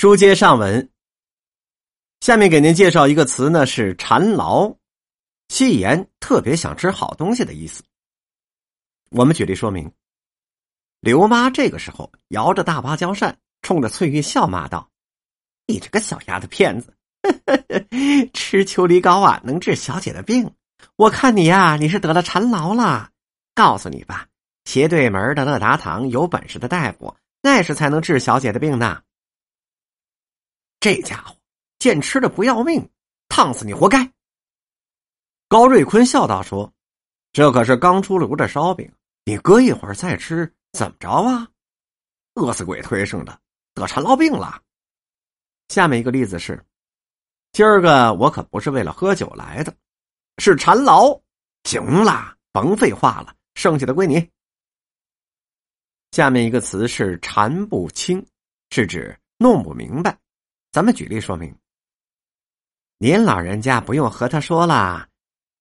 书接上文，下面给您介绍一个词呢，是馋劳，戏言特别想吃好东西的意思。我们举例说明。刘妈这个时候摇着大芭蕉扇，冲着翠玉笑骂道：“你这个小丫头片子，吃秋梨膏啊，能治小姐的病。我看你呀，你是得了馋劳了。告诉你吧，斜对门的乐达堂有本事的大夫，那是才能治小姐的病呢。”这家伙见吃的不要命，烫死你活该！高瑞坤笑道：“说，这可是刚出炉的烧饼，你搁一会儿再吃，怎么着啊？饿死鬼推生的，得馋痨病了。”下面一个例子是：今儿个我可不是为了喝酒来的，是馋痨。行了，甭废话了，剩下的归你。下面一个词是“馋不清”，是指弄不明白。咱们举例说明。您老人家不用和他说了，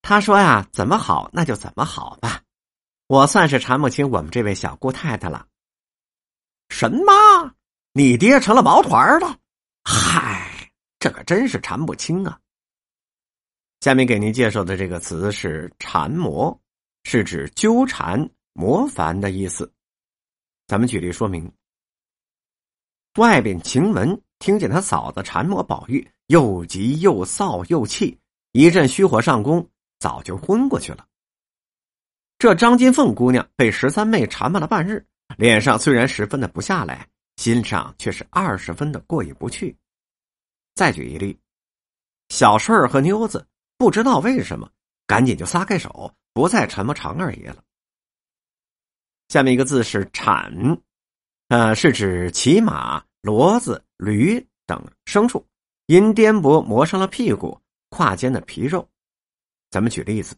他说呀，怎么好那就怎么好吧。我算是缠不清我们这位小姑太太了。什么？你爹成了毛团了？嗨，这可真是缠不清啊。下面给您介绍的这个词是“缠磨”，是指纠缠、磨烦的意思。咱们举例说明。外边晴雯。听见他嫂子缠磨宝玉，又急又臊又气，一阵虚火上攻，早就昏过去了。这张金凤姑娘被十三妹缠磨了半日，脸上虽然十分的不下来，心上却是二十分的过意不去。再举一例，小顺儿和妞子不知道为什么，赶紧就撒开手，不再缠磨常二爷了。下面一个字是“产”，呃，是指骑马。骡子、驴等牲畜因颠簸磨伤了屁股、胯间的皮肉。咱们举例子：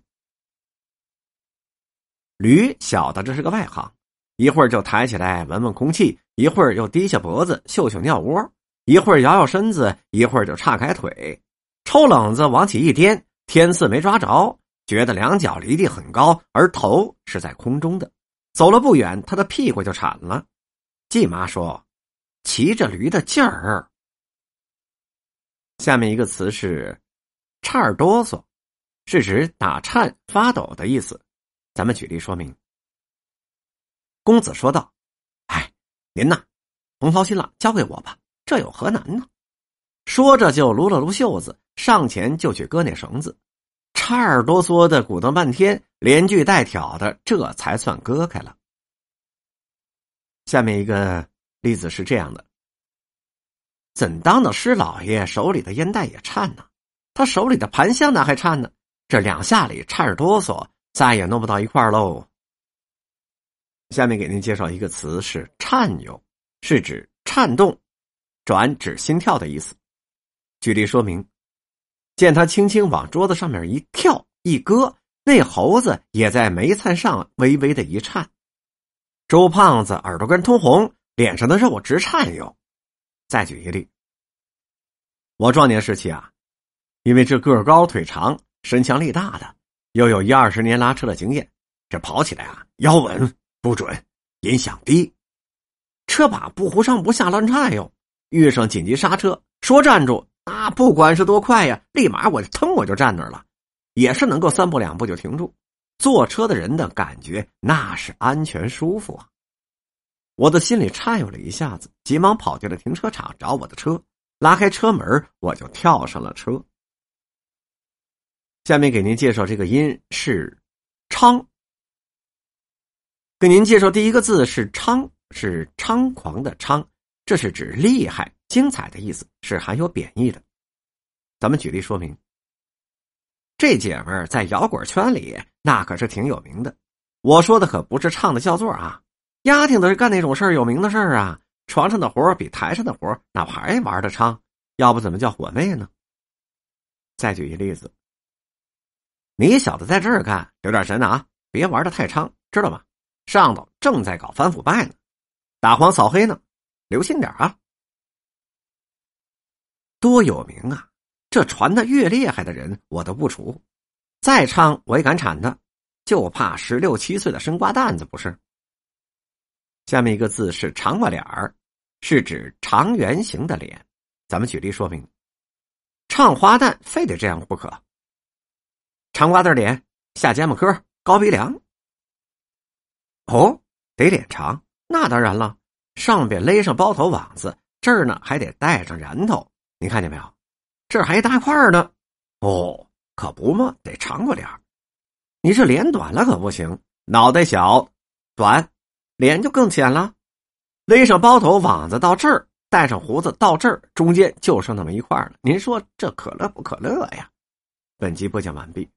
驴晓得这是个外行，一会儿就抬起来闻闻空气，一会儿又低下脖子嗅嗅尿窝，一会儿摇摇身子，一会儿就岔开腿，抽冷子往起一颠，天似没抓着，觉得两脚离地很高，而头是在空中的。走了不远，他的屁股就铲了。季妈说。骑着驴的劲儿。下面一个词是“颤哆嗦”，是指打颤、发抖的意思。咱们举例说明。公子说道：“哎，您呐，甭操心了，交给我吧，这有何难呢？”说着就撸了撸袖子，上前就去割那绳子，颤哆嗦的鼓捣半天，连锯带挑的，这才算割开了。下面一个。例子是这样的：怎当的师老爷手里的烟袋也颤呢？他手里的盘香哪还颤呢？这两下里颤着哆嗦，再也弄不到一块喽。下面给您介绍一个词是“颤悠”，是指颤动，转指心跳的意思。举例说明：见他轻轻往桌子上面一跳一搁，那猴子也在煤炭上微微的一颤。周胖子耳朵根通红。脸上的肉直颤悠。再举一例，我壮年时期啊，因为这个高腿长、身强力大的，又有一二十年拉车的经验，这跑起来啊腰稳不准，音响低，车把不忽上不下乱颤悠。遇上紧急刹车，说站住，啊，不管是多快呀，立马我腾我就站那儿了，也是能够三步两步就停住。坐车的人的感觉那是安全舒服啊。我的心里颤悠了一下子，急忙跑进了停车场找我的车，拉开车门，我就跳上了车。下面给您介绍这个音是“猖”，给您介绍第一个字是“猖”，是猖狂的“猖”，这是指厉害、精彩的意思，是含有贬义的。咱们举例说明，这姐们儿在摇滚圈里那可是挺有名的，我说的可不是唱的叫座啊。丫挺的是干那种事儿有名的事儿啊，床上的活比台上的活那还玩的昌，要不怎么叫火妹呢？再举一例子，你小子在这儿干，留点神啊，别玩的太猖，知道吗？上头正在搞反腐败呢，打黄扫黑呢，留心点啊！多有名啊！这传的越厉害的人，我都不除，再猖我也敢铲他，就怕十六七岁的生瓜蛋子不是？下面一个字是长瓜脸儿，是指长圆形的脸。咱们举例说明。唱花旦非得这样不可。长瓜子脸，下睫毛科，高鼻梁。哦，得脸长，那当然了，上边勒上包头网子，这儿呢还得带上髯头。你看见没有？这还一大块呢。哦，可不嘛，得长过脸你这脸短了可不行，脑袋小，短，脸就更浅了。勒上包头网子到这儿。带上胡子到这儿，中间就剩那么一块了。您说这可乐不可乐呀？本集播讲完毕。